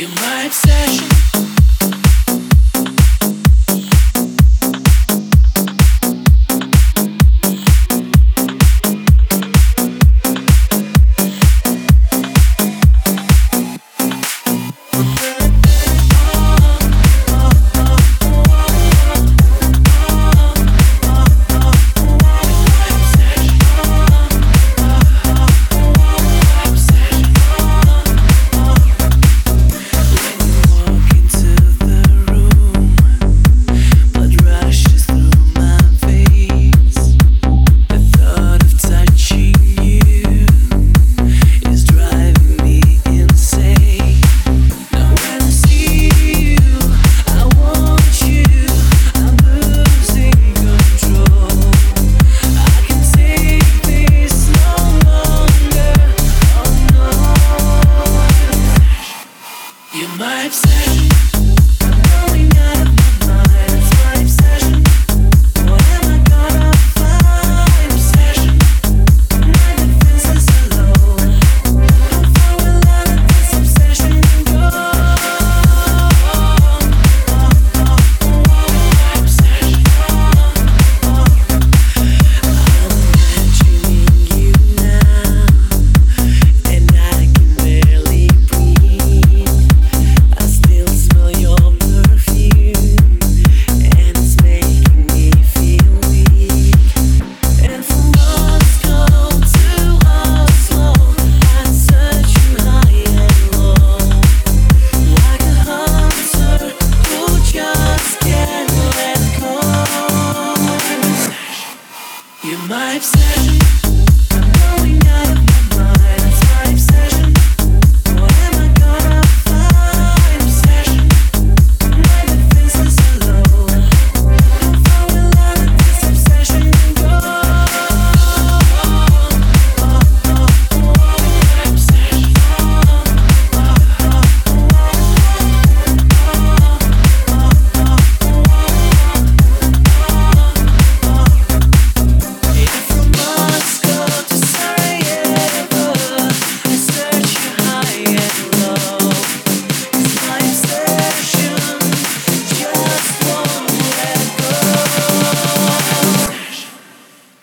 You're my obsession.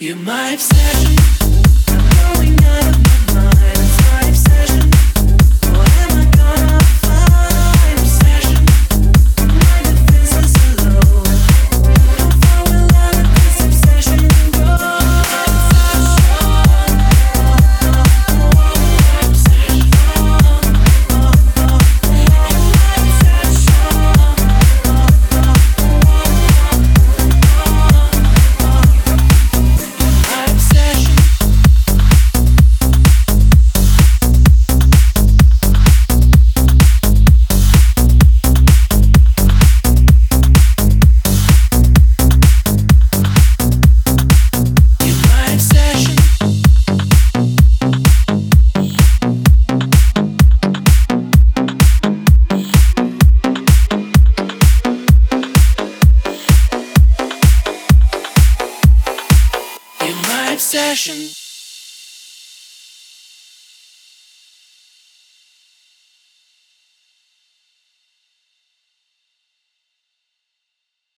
You're my obsession. session.